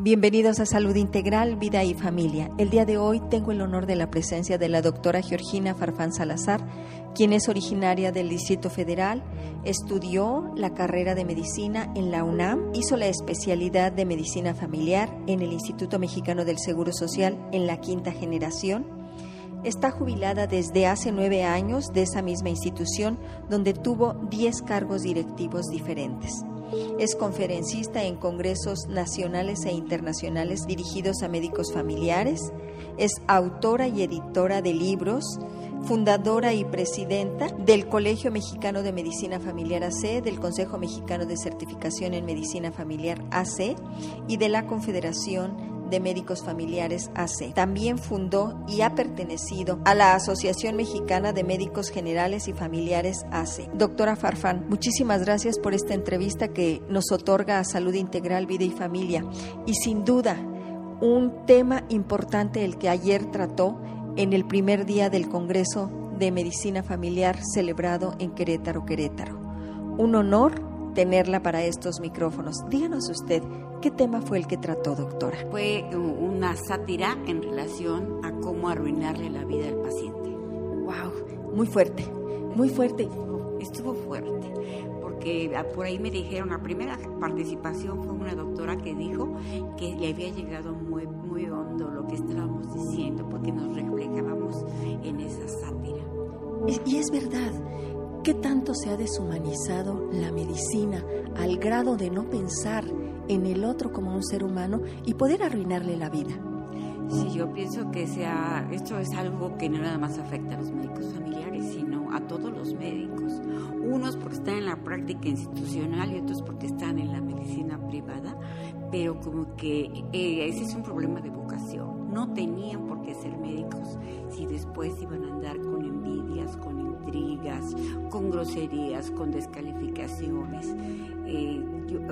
Bienvenidos a Salud Integral, Vida y Familia. El día de hoy tengo el honor de la presencia de la doctora Georgina Farfán Salazar, quien es originaria del Distrito Federal, estudió la carrera de medicina en la UNAM, hizo la especialidad de medicina familiar en el Instituto Mexicano del Seguro Social en la quinta generación. Está jubilada desde hace nueve años de esa misma institución, donde tuvo diez cargos directivos diferentes. Es conferencista en congresos nacionales e internacionales dirigidos a médicos familiares. Es autora y editora de libros, fundadora y presidenta del Colegio Mexicano de Medicina Familiar AC, del Consejo Mexicano de Certificación en Medicina Familiar AC y de la Confederación de Médicos Familiares AC. También fundó y ha pertenecido a la Asociación Mexicana de Médicos Generales y Familiares AC. Doctora Farfán, muchísimas gracias por esta entrevista que nos otorga a Salud Integral, Vida y Familia. Y sin duda, un tema importante el que ayer trató en el primer día del Congreso de Medicina Familiar celebrado en Querétaro, Querétaro. Un honor tenerla para estos micrófonos. Díganos usted, ¿qué tema fue el que trató, doctora? Fue una sátira en relación a cómo arruinarle la vida al paciente. ¡Wow! Muy fuerte, muy fuerte. Estuvo fuerte, porque por ahí me dijeron, la primera participación fue una doctora que dijo que le había llegado muy, muy hondo lo que estábamos diciendo, porque nos reflejábamos en esa sátira. Y es verdad, ¿Qué tanto se ha deshumanizado la medicina al grado de no pensar en el otro como un ser humano y poder arruinarle la vida? Sí, yo pienso que sea, esto es algo que no nada más afecta a los médicos familiares, sino a todos los médicos. Unos porque están en la práctica institucional y otros porque están en la medicina privada, pero como que eh, ese es un problema de vocación. No tenían por qué ser médicos si después iban a andar con envidias, con intrigas, con groserías, con descalificaciones. Eh,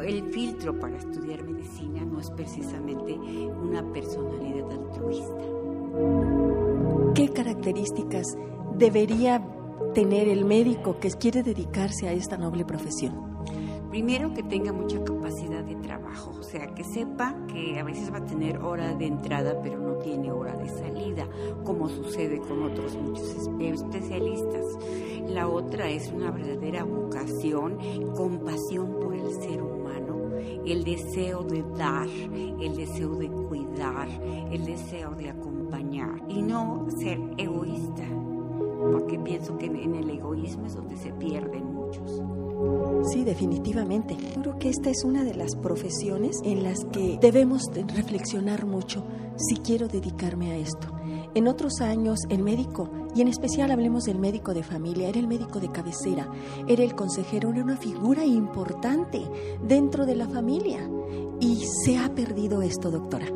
el filtro para estudiar medicina no es precisamente una personalidad altruista. ¿Qué características debería tener el médico que quiere dedicarse a esta noble profesión? Primero que tenga mucha capacidad de trabajo, o sea, que sepa que a veces va a tener hora de entrada, pero no tiene hora de salida, como sucede con otros muchos especialistas. La otra es una verdadera vocación, compasión por el ser humano, el deseo de dar, el deseo de cuidar, el deseo de acompañar y no ser egoísta, porque pienso que en el egoísmo es donde se pierden muchos. Sí, definitivamente. Creo que esta es una de las profesiones en las que debemos reflexionar mucho si quiero dedicarme a esto. En otros años, el médico, y en especial hablemos del médico de familia, era el médico de cabecera, era el consejero, era una figura importante dentro de la familia. Y se ha perdido esto, doctora.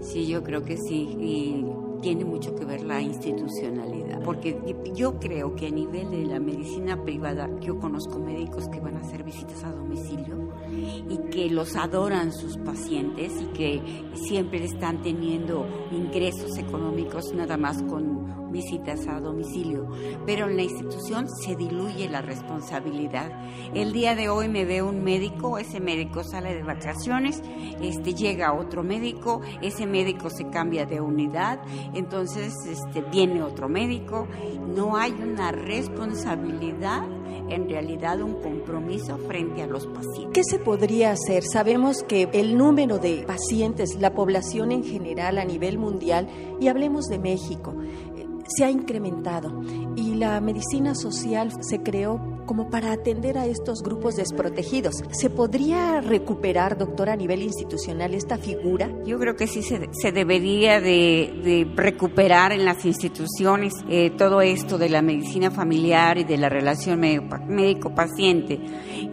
Sí, yo creo que sí. Tiene mucho que ver la institucionalidad, porque yo creo que a nivel de la medicina privada, yo conozco médicos que van a hacer visitas a domicilio y que los adoran sus pacientes y que siempre están teniendo ingresos económicos nada más con visitas a domicilio, pero en la institución se diluye la responsabilidad. El día de hoy me ve un médico, ese médico sale de vacaciones, este llega otro médico, ese médico se cambia de unidad, entonces este viene otro médico, no hay una responsabilidad en realidad un compromiso frente a los pacientes. ¿Qué se podría hacer? Sabemos que el número de pacientes, la población en general a nivel mundial, y hablemos de México, se ha incrementado y la medicina social se creó como para atender a estos grupos desprotegidos. ¿Se podría recuperar, doctora, a nivel institucional esta figura? Yo creo que sí se, debería de, recuperar en las instituciones eh, todo esto de la medicina familiar y de la relación médico-paciente.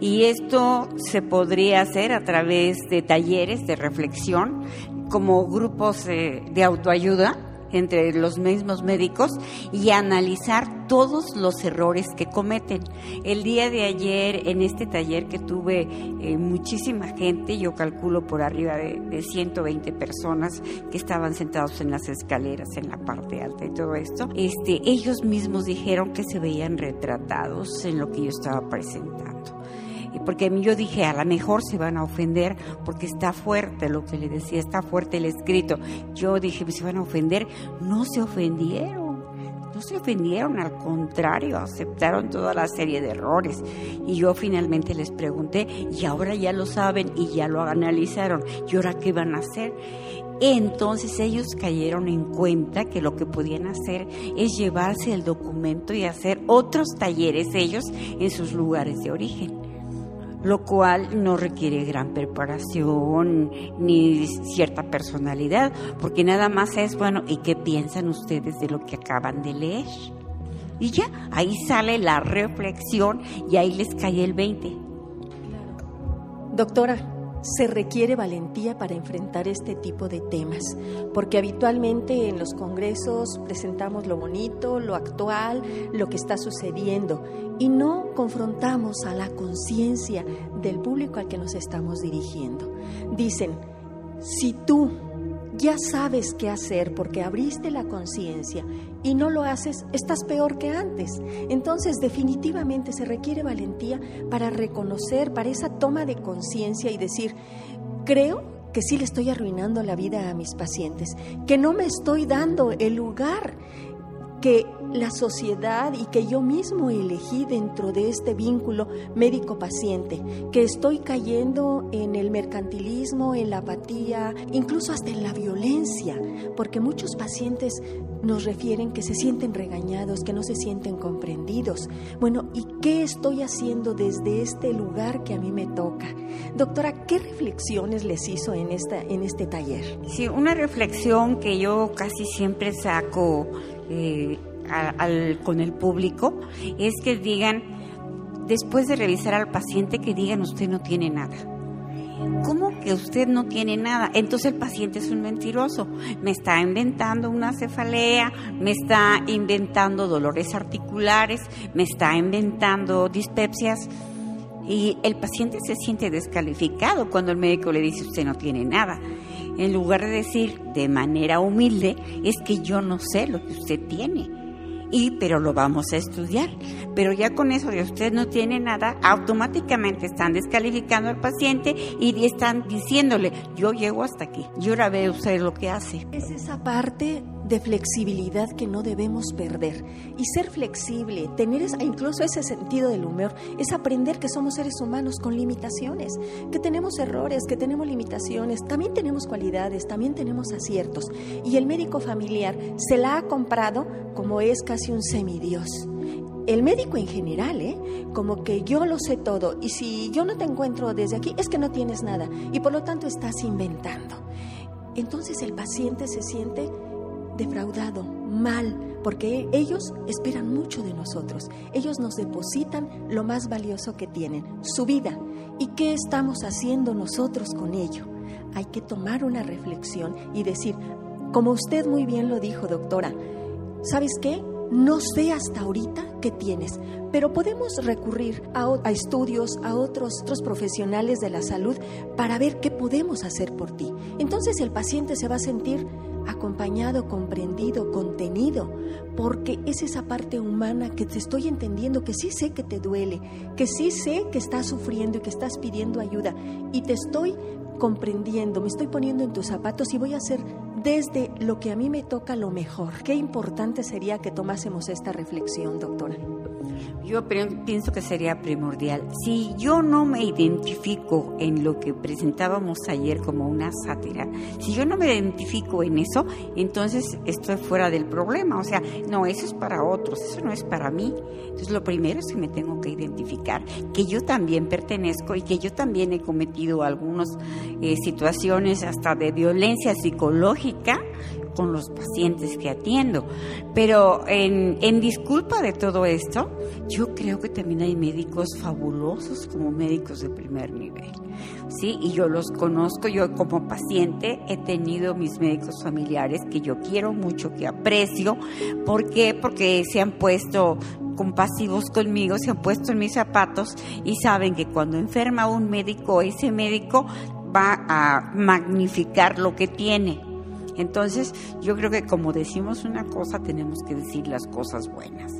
Y esto se podría hacer a través de talleres de reflexión como grupos eh, de autoayuda entre los mismos médicos y analizar todos los errores que cometen. El día de ayer en este taller que tuve eh, muchísima gente, yo calculo por arriba de, de 120 personas que estaban sentados en las escaleras en la parte alta y todo esto, este, ellos mismos dijeron que se veían retratados en lo que yo estaba presentando porque yo dije, a lo mejor se van a ofender porque está fuerte lo que le decía, está fuerte el escrito. Yo dije, se van a ofender, no se ofendieron no se ofendieron, al contrario, aceptaron toda la serie de errores. Y yo finalmente les pregunté, y ahora ya lo saben y ya lo analizaron, ¿y ahora qué van a hacer? Entonces ellos cayeron en cuenta que lo que podían hacer es llevarse el documento y hacer otros talleres ellos en sus lugares de origen lo cual no requiere gran preparación ni cierta personalidad, porque nada más es, bueno, ¿y qué piensan ustedes de lo que acaban de leer? Y ya, ahí sale la reflexión y ahí les cae el 20. Doctora, se requiere valentía para enfrentar este tipo de temas, porque habitualmente en los congresos presentamos lo bonito, lo actual, lo que está sucediendo, y no confrontamos a la conciencia del público al que nos estamos dirigiendo. Dicen, si tú ya sabes qué hacer porque abriste la conciencia y no lo haces, estás peor que antes. Entonces, definitivamente se requiere valentía para reconocer, para esa toma de conciencia y decir, creo que sí le estoy arruinando la vida a mis pacientes, que no me estoy dando el lugar que la sociedad y que yo mismo elegí dentro de este vínculo médico-paciente, que estoy cayendo en el mercantilismo, en la apatía, incluso hasta en la violencia, porque muchos pacientes nos refieren que se sienten regañados, que no se sienten comprendidos. Bueno, ¿y qué estoy haciendo desde este lugar que a mí me toca? Doctora, ¿qué reflexiones les hizo en, esta, en este taller? Sí, una reflexión que yo casi siempre saco eh, al, con el público es que digan, después de revisar al paciente, que digan usted no tiene nada. ¿Cómo que usted no tiene nada? Entonces el paciente es un mentiroso. Me está inventando una cefalea, me está inventando dolores articulares, me está inventando dispepsias. Y el paciente se siente descalificado cuando el médico le dice usted no tiene nada en lugar de decir de manera humilde, es que yo no sé lo que usted tiene. Y, pero lo vamos a estudiar. Pero ya con eso de usted no tiene nada, automáticamente están descalificando al paciente y están diciéndole, yo llego hasta aquí. Y ahora ve usted lo que hace. Es esa parte de flexibilidad que no debemos perder. Y ser flexible, tener incluso ese sentido del humor, es aprender que somos seres humanos con limitaciones, que tenemos errores, que tenemos limitaciones, también tenemos cualidades, también tenemos aciertos. Y el médico familiar se la ha comprado como es casi un semidios el médico en general, ¿eh? como que yo lo sé todo y si yo no te encuentro desde aquí es que no tienes nada y por lo tanto estás inventando. Entonces el paciente se siente defraudado, mal, porque ellos esperan mucho de nosotros. Ellos nos depositan lo más valioso que tienen, su vida. ¿Y qué estamos haciendo nosotros con ello? Hay que tomar una reflexión y decir, como usted muy bien lo dijo, doctora, ¿sabes qué? No sé hasta ahorita qué tienes, pero podemos recurrir a, estudios, a otros, otros profesionales de la salud para ver qué podemos hacer por ti. Entonces el paciente se va a sentir acompañado, comprendido, contenido, porque es esa parte humana que te estoy entendiendo, que sí sé que te duele, que sí sé que estás sufriendo y que estás pidiendo ayuda, y te estoy comprendiendo, me estoy poniendo en tus zapatos y voy a hacer desde lo que a mí me toca lo mejor. Qué importante sería que tomásemos esta reflexión, doctora. Yo pienso que sería primordial. Si yo no me identifico en lo que presentábamos ayer como una sátira, si yo no me identifico en eso, entonces estoy fuera del problema. O sea, no, eso es para otros, eso no es para mí. Entonces lo primero es que me tengo que identificar, que yo también pertenezco y que yo también he cometido algunas eh, situaciones hasta de violencia psicológica con los pacientes que atiendo. Pero en, disculpa de todo esto, yo creo que también hay médicos fabulosos como médicos de primer nivel. Sí, y yo los conozco, yo como paciente he tenido mis médicos familiares que yo quiero mucho, que aprecio. ¿Por qué? Porque se han puesto compasivos conmigo, se han puesto en mis zapatos y saben que cuando enferma un médico, ese médico va a magnificar lo que tiene Entonces, yo creo que como decimos una cosa, tenemos que decir las cosas buenas.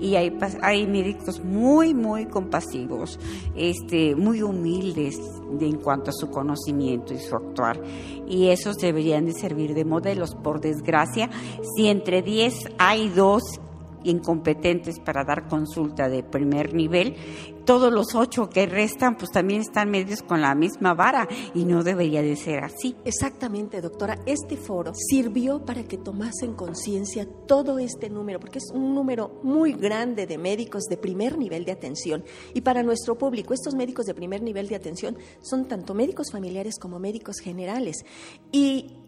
Y hay, hay médicos muy, muy compasivos, este, muy humildes en cuanto a su conocimiento y su actuar. Y esos deberían de servir de modelos. Por desgracia, si entre 10 hay dos incompetentes para dar consulta de primer nivel, todos los ocho que restan pues también están medios con la misma vara y no debería de ser así. Exactamente, doctora. Este foro sirvió para que tomasen conciencia todo este número, porque es un número muy grande de médicos de primer nivel de atención. Y para nuestro público, estos médicos de primer nivel de atención son tanto médicos familiares como médicos generales. Y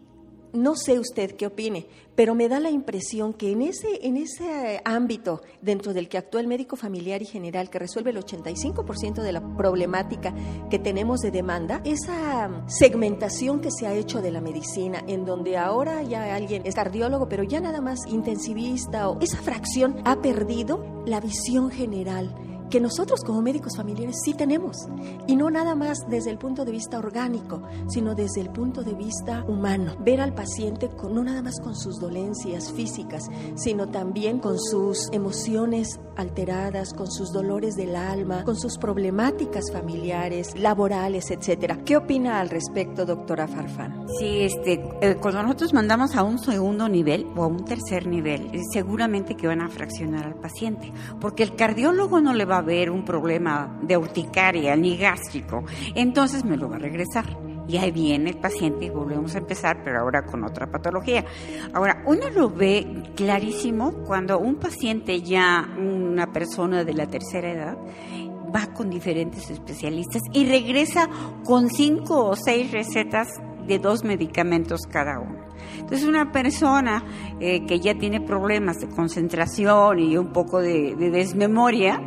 no sé usted qué opine, pero me da la impresión que en ese, en ese ámbito dentro del que actúa el médico familiar y general, que resuelve el 85% de la problemática que tenemos de demanda, esa segmentación que se ha hecho de la medicina, en donde ahora ya alguien es cardiólogo, pero ya nada más intensivista, o esa fracción ha perdido la visión general que nosotros como médicos familiares sí tenemos. Y no nada más desde el punto de vista orgánico, sino desde el punto de vista humano. Ver al paciente con, no nada más con sus dolencias físicas, sino también con sus emociones alteradas, con sus dolores del alma, con sus problemáticas familiares, laborales, etcétera. ¿Qué opina al respecto, doctora Farfán? Sí, este, eh, cuando nosotros mandamos a un segundo nivel o a un tercer nivel, eh, seguramente que van a fraccionar al paciente, porque el cardiólogo no le va a haber un problema de urticaria ni gástrico, entonces me lo va a regresar. Y ahí viene el paciente y volvemos a empezar, pero ahora con otra patología. Ahora, uno lo ve clarísimo cuando un paciente ya, una persona de la tercera edad, va con diferentes especialistas y regresa con cinco o seis recetas de dos medicamentos cada uno. Entonces una persona eh, que ya tiene problemas de concentración y un poco de, de desmemoria,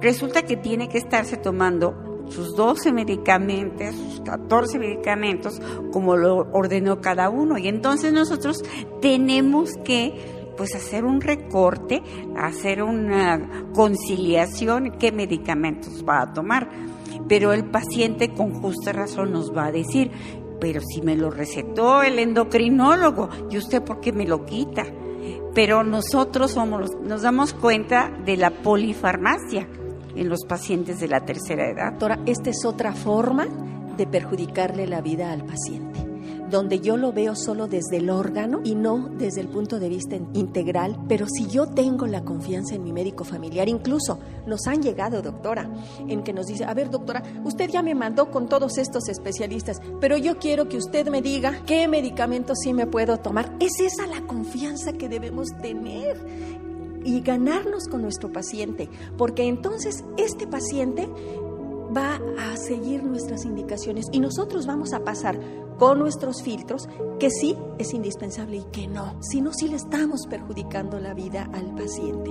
resulta que tiene que estarse tomando sus 12 medicamentos, sus 14 medicamentos, como lo ordenó cada uno. Y entonces nosotros tenemos que pues hacer un recorte, hacer una conciliación, qué medicamentos va a tomar. Pero el paciente con justa razón nos va a decir, pero si me lo recetó el endocrinólogo, ¿y usted por qué me lo quita? Pero nosotros somos, nos damos cuenta de la polifarmacia en los pacientes de la tercera edad. Doctora, esta es otra forma de perjudicarle la vida al paciente donde yo lo veo solo desde el órgano y no desde el punto de vista integral, pero si yo tengo la confianza en mi médico familiar, incluso nos han llegado, doctora, en que nos dice, a ver, doctora, usted ya me mandó con todos estos especialistas, pero yo quiero que usted me diga qué medicamentos sí me puedo tomar. Es esa la confianza que debemos tener y ganarnos con nuestro paciente, porque entonces este paciente va a seguir nuestras indicaciones y nosotros vamos a pasar con nuestros filtros que sí es indispensable y que no, si no, sí le estamos perjudicando la vida al paciente.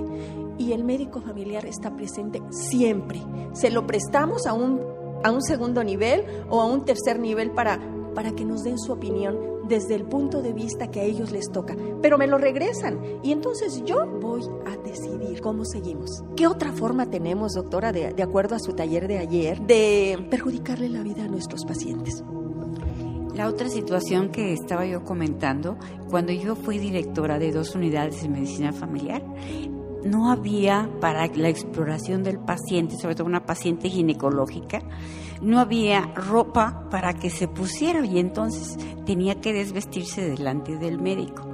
Y el médico familiar está presente siempre. Se lo prestamos a un, a un segundo nivel o a un tercer nivel para, para que nos den su opinión desde el punto de vista que a ellos les toca, pero me lo regresan y entonces yo voy a decidir cómo seguimos. ¿Qué otra forma tenemos, doctora, de, de acuerdo a su taller de ayer, de perjudicarle la vida a nuestros pacientes? La otra situación que estaba yo comentando, cuando yo fui directora de dos unidades de medicina familiar, no había para la exploración del paciente, sobre todo una paciente ginecológica, no había ropa para que se pusiera y entonces tenía que desvestirse delante del médico.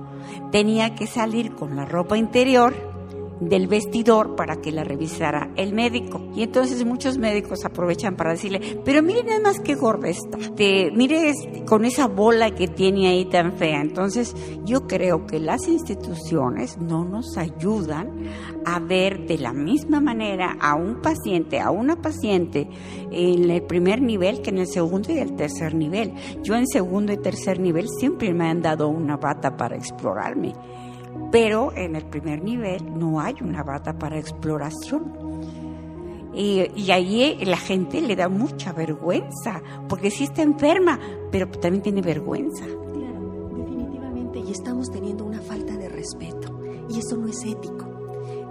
Tenía que salir con la ropa interior del vestidor para que la revisara el médico. Y entonces muchos médicos aprovechan para decirle, pero mire nada más qué gorda está, mire con esa bola que tiene ahí tan fea. Entonces yo creo que las instituciones no nos ayudan a ver de la misma manera a un paciente, a una paciente en el primer nivel que en el segundo y el tercer nivel. Yo en segundo y tercer nivel siempre me han dado una bata para explorarme pero en el primer nivel no hay una bata para exploración. Y, ahí la gente le da mucha vergüenza, porque sí está enferma, pero también tiene vergüenza. Claro, definitivamente, y estamos teniendo una falta de respeto, y eso no es ético.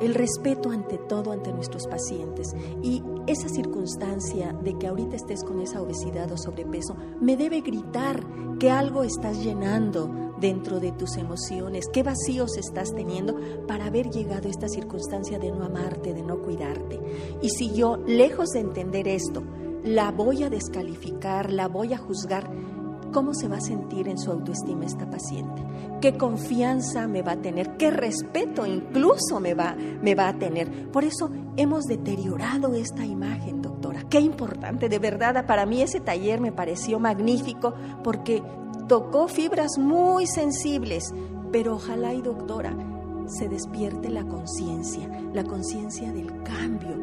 El respeto ante todo, ante nuestros pacientes. Y esa circunstancia de que ahorita estés con esa obesidad o sobrepeso, me debe gritar que algo estás llenando dentro de tus emociones, qué vacíos estás teniendo para haber llegado a esta circunstancia de no amarte, de no cuidarte. Y si yo, lejos de entender esto, la voy a descalificar, la voy a juzgar, ¿cómo se va a sentir en su autoestima esta paciente? ¿Qué confianza me va a tener? ¿Qué respeto incluso me va, me va a tener? Por eso hemos deteriorado esta imagen, doctora. Qué importante, de verdad, para mí ese taller me pareció magnífico porque tocó fibras muy sensibles, pero ojalá y doctora se despierte la conciencia, la conciencia del cambio.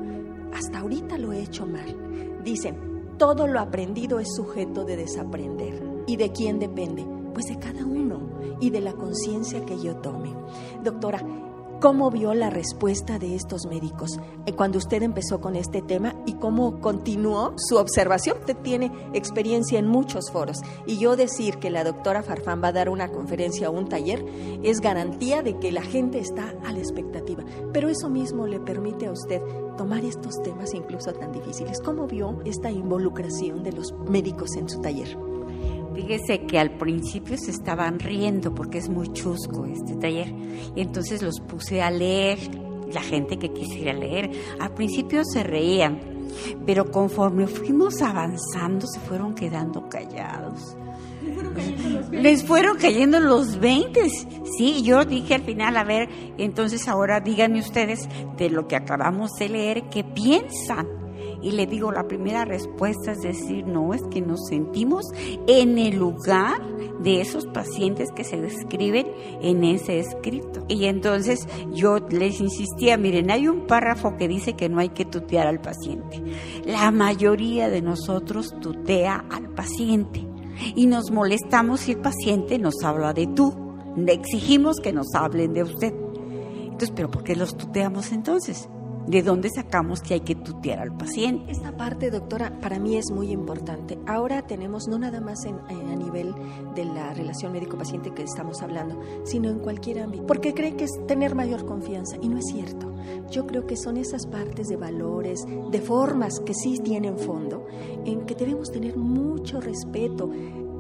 Hasta ahorita lo he hecho mal. Dicen, todo lo aprendido es sujeto de desaprender. ¿Y de quién depende? Pues de cada uno y de la conciencia que yo tome. Doctora, ¿Cómo vio la respuesta de estos médicos eh, cuando usted empezó con este tema y cómo continuó su observación? Usted tiene experiencia en muchos foros y yo decir que la doctora Farfán va a dar una conferencia o un taller es garantía de que la gente está a la expectativa. Pero eso mismo le permite a usted tomar estos temas incluso tan difíciles. ¿Cómo vio esta involucración de los médicos en su taller? Fíjese que al principio se estaban riendo porque es muy chusco este taller. Y entonces los puse a leer, la gente que quisiera leer. Al principio se reían, pero conforme fuimos avanzando se fueron quedando callados. Les fueron cayendo los 20. Sí, yo dije al final, a ver, entonces ahora díganme ustedes de lo que acabamos de leer, ¿qué piensan? Y le digo, la primera respuesta es decir, no, es que nos sentimos en el lugar de esos pacientes que se describen en ese escrito. Y entonces yo les insistía, miren, hay un párrafo que dice que no hay que tutear al paciente. La mayoría de nosotros tutea al paciente y nos molestamos si el paciente nos habla de tú. Exigimos que nos hablen de usted. Entonces, ¿pero por qué los tuteamos entonces? ¿De dónde sacamos que hay que tutear al paciente? Esta parte, doctora, para mí es muy importante. Ahora tenemos no nada más en, a nivel de la relación médico-paciente que estamos hablando, sino en cualquier ámbito, porque creen que es tener mayor confianza y no es cierto. Yo creo que son esas partes de valores, de formas que sí tienen fondo, en que debemos tener mucho respeto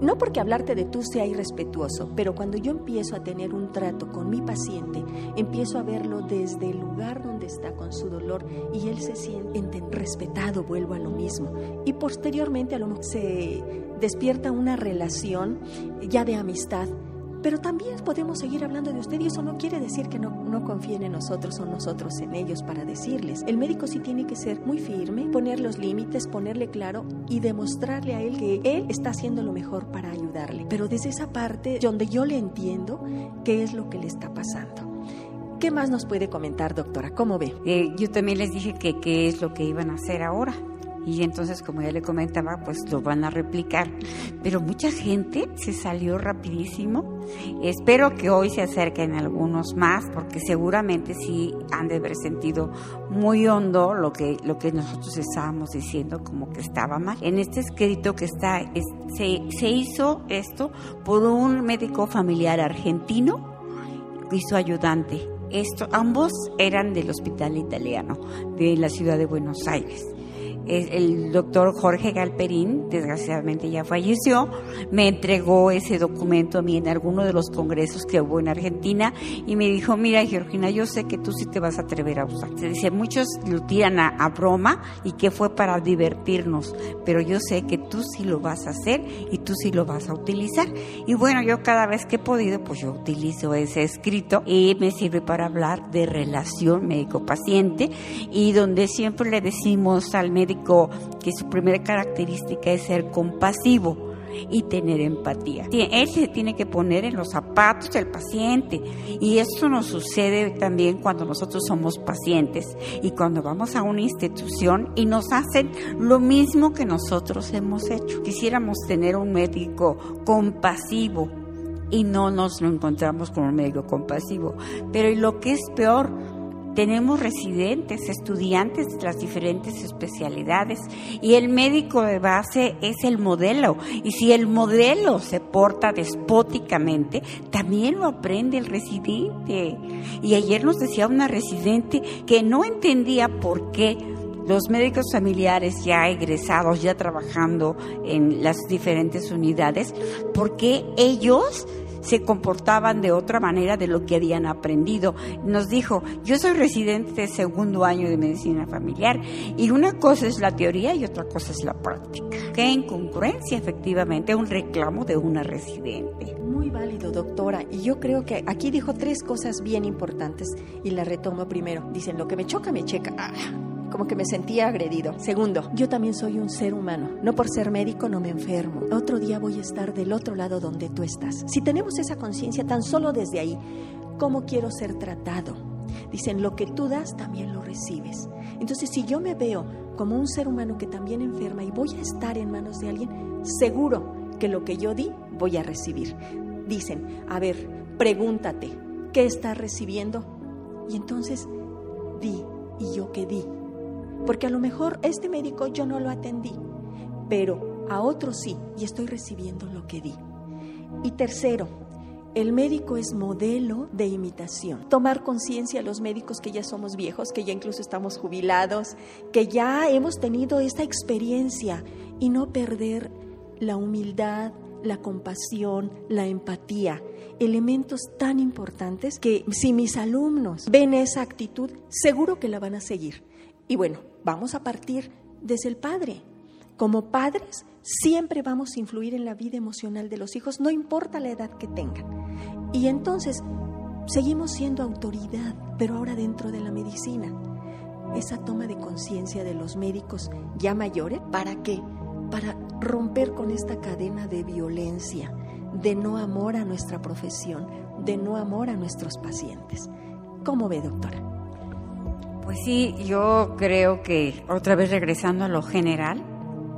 no porque hablarte de tú sea irrespetuoso, pero cuando yo empiezo a tener un trato con mi paciente, empiezo a verlo desde el lugar donde está con su dolor y él se siente respetado, vuelvo a lo mismo. Y posteriormente a lo mejor se despierta una relación ya de amistad pero también podemos seguir hablando de usted y eso no quiere decir que no, confíen en nosotros o nosotros en ellos para decirles. El médico sí tiene que ser muy firme, poner los límites, ponerle claro y demostrarle a él que él está haciendo lo mejor para ayudarle. Pero desde esa parte donde yo le entiendo qué es lo que le está pasando. ¿Qué más nos puede comentar, doctora? ¿Cómo ve? Eh, yo también les dije que qué es lo que iban a hacer ahora y entonces como ya le comentaba pues lo van a replicar. Pero mucha gente se salió rapidísimo. Espero que hoy se acerquen algunos más porque seguramente sí han de haber sentido muy hondo lo que lo que nosotros estábamos diciendo como que estaba mal. En este escrito que está se, se hizo esto por un médico familiar argentino y su ayudante. Esto, ambos eran del hospital italiano de la ciudad de Buenos Aires el doctor Jorge Galperín, desgraciadamente ya falleció, me entregó ese documento a mí en alguno de los congresos que hubo en Argentina y me dijo, mira Georgina, yo sé que tú sí te vas a atrever a usar. Se dice, muchos lo tiran a, broma y que fue para divertirnos, pero yo sé que tú sí lo vas a hacer y tú sí lo vas a utilizar. Y bueno, yo cada vez que he podido, pues yo utilizo ese escrito y me sirve para hablar de relación médico-paciente y donde siempre le decimos al médico, que su primera característica es ser compasivo y tener empatía. Él se tiene que poner en los zapatos del paciente y eso nos sucede también cuando nosotros somos pacientes y cuando vamos a una institución y nos hacen lo mismo que nosotros hemos hecho. Quisiéramos tener un médico compasivo y no nos lo encontramos con un médico compasivo. Pero lo que es peor, tenemos residentes, estudiantes de las diferentes especialidades y el médico de base es el modelo. Y si el modelo se porta despóticamente, también lo aprende el residente. Y ayer nos decía una residente que no entendía por qué los médicos familiares ya egresados, ya trabajando en las diferentes unidades, por qué ellos se comportaban de otra manera de lo que habían aprendido. Nos dijo, yo soy residente de segundo año de medicina familiar y una cosa es la teoría y otra cosa es la práctica. Qué incongruencia, efectivamente, un reclamo de una residente. Muy válido, doctora. Y yo creo que aquí dijo tres cosas bien importantes y la retomo primero. Dicen, lo que me choca, me checa. Ah, como que me sentía agredido. Segundo, yo también soy un ser humano. No por ser médico no me enfermo. Otro día voy a estar del otro lado donde tú estás. Si tenemos esa conciencia tan solo desde ahí, ¿cómo quiero ser tratado? Dicen, lo que tú das también lo recibes. Entonces, si yo me veo como un ser humano que también enferma y voy a estar en manos de alguien, seguro que lo que yo di voy a recibir. Dicen, a ver, pregúntate, ¿qué estás recibiendo? Y entonces, di, ¿y yo qué di? Porque a lo mejor este médico yo no lo atendí, pero a otro sí, y estoy recibiendo lo que di. Y tercero, el médico es modelo de imitación. Tomar conciencia a los médicos que ya somos viejos, que ya incluso estamos jubilados, que ya hemos tenido esta experiencia y no perder la humildad, la compasión, la empatía, elementos tan importantes que si mis alumnos ven esa actitud, seguro que la van a seguir. Y bueno, vamos a partir desde el padre. Como padres, siempre vamos a influir en la vida emocional de los hijos, no importa la edad que tengan. Y entonces, seguimos siendo autoridad, pero ahora dentro de la medicina. Esa toma de conciencia de los médicos ya mayores, ¿para qué? Para romper con esta cadena de violencia, de no amor a nuestra profesión, de no amor a nuestros pacientes. ¿Cómo ve, doctora? Pues sí, yo creo que otra vez regresando a lo general,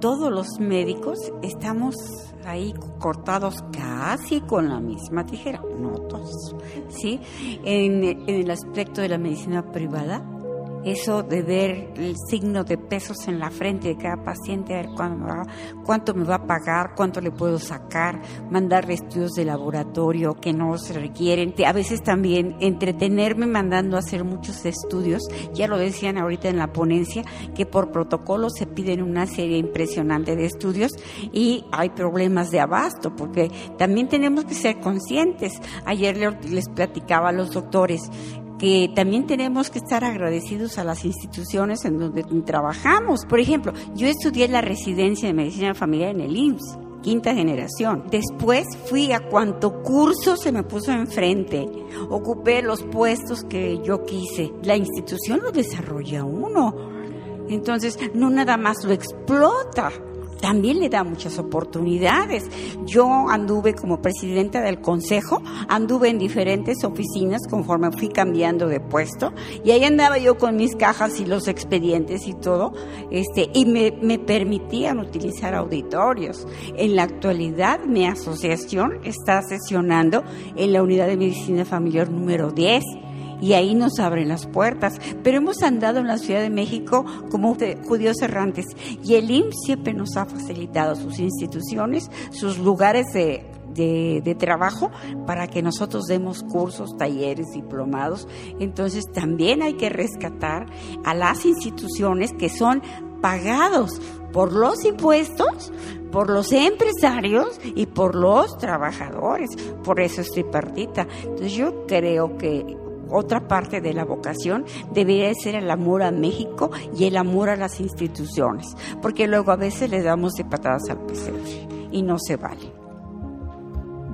todos los médicos estamos ahí cortados casi con la misma tijera, no todos, ¿sí? En, el aspecto de la medicina privada, eso de ver el signo de pesos en la frente de cada paciente, a ver cuánto me va a pagar, cuánto le puedo sacar, mandarle estudios de laboratorio que no se requieren. A veces también entretenerme mandando a hacer muchos estudios, ya lo decían ahorita en la ponencia, que por protocolo se piden una serie impresionante de estudios y hay problemas de abasto, porque también tenemos que ser conscientes. Ayer les platicaba a los doctores, que también tenemos que estar agradecidos a las instituciones en donde trabajamos. Por ejemplo, yo estudié la residencia de medicina familiar en el IMSS quinta generación. Después fui a cuanto curso se me puso enfrente. Ocupé los puestos que yo quise. La institución lo desarrolla uno. Entonces, no nada más lo explota también le da muchas oportunidades. Yo anduve como presidenta del consejo, anduve en diferentes oficinas conforme fui cambiando de puesto y ahí andaba yo con mis cajas y los expedientes y todo, este, y me, me permitían utilizar auditorios. En la actualidad mi asociación está sesionando en la unidad de medicina familiar número 10 y ahí nos abren las puertas. Pero hemos andado en la Ciudad de México como judíos errantes y el IMSS siempre nos ha facilitado sus instituciones, sus lugares de, de, trabajo para que nosotros demos cursos, talleres, diplomados. Entonces también hay que rescatar a las instituciones que son pagados por los impuestos, por los empresarios y por los trabajadores. Por eso estoy partita. Entonces yo creo que otra parte de la vocación debería ser el amor a México y el amor a las instituciones, porque luego a veces le damos de patadas al pesebre y no se vale.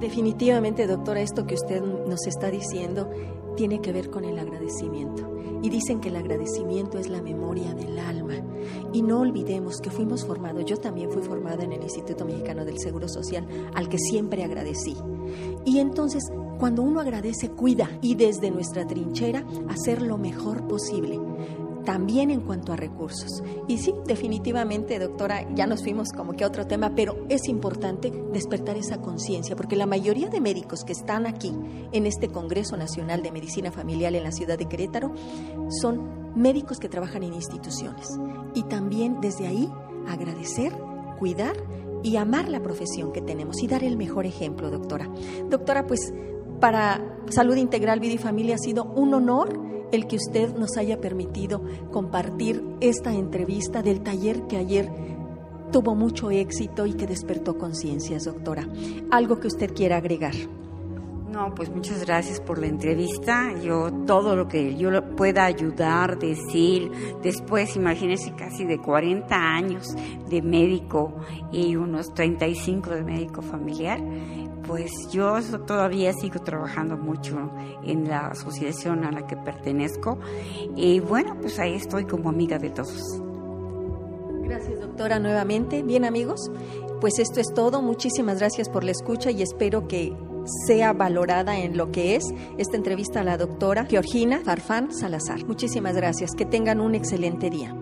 Definitivamente, doctora, esto que usted nos está diciendo tiene que ver con el agradecimiento. Y dicen que el agradecimiento es la memoria del alma. Y no olvidemos que fuimos formados, yo también fui formada en el Instituto Mexicano del Seguro Social, al que siempre agradecí. Y entonces cuando uno agradece, cuida y desde nuestra trinchera hacer lo mejor posible también en cuanto a recursos. Y sí, definitivamente, doctora, ya nos fuimos como que a otro tema, pero es importante despertar esa conciencia, porque la mayoría de médicos que están aquí en este Congreso Nacional de Medicina Familiar en la ciudad de Querétaro son médicos que trabajan en instituciones. Y también desde ahí agradecer, cuidar y amar la profesión que tenemos y dar el mejor ejemplo, doctora. Doctora, pues para Salud Integral, Vida y Familia ha sido un honor el que usted nos haya permitido compartir esta entrevista del taller que ayer tuvo mucho éxito y que despertó conciencias, doctora. ¿Algo que usted quiera agregar? No, pues muchas gracias por la entrevista. Yo todo lo que yo pueda ayudar, decir, después imagínense casi de 40 años de médico y unos 35 de médico familiar, pues yo todavía sigo trabajando mucho en la asociación a la que pertenezco y bueno, pues ahí estoy como amiga de todos. Gracias, doctora, nuevamente. Bien, amigos, pues esto es todo. Muchísimas gracias por la escucha y espero que sea valorada en lo que es esta entrevista a la doctora Georgina Farfán Salazar. Muchísimas gracias. Que tengan un excelente día.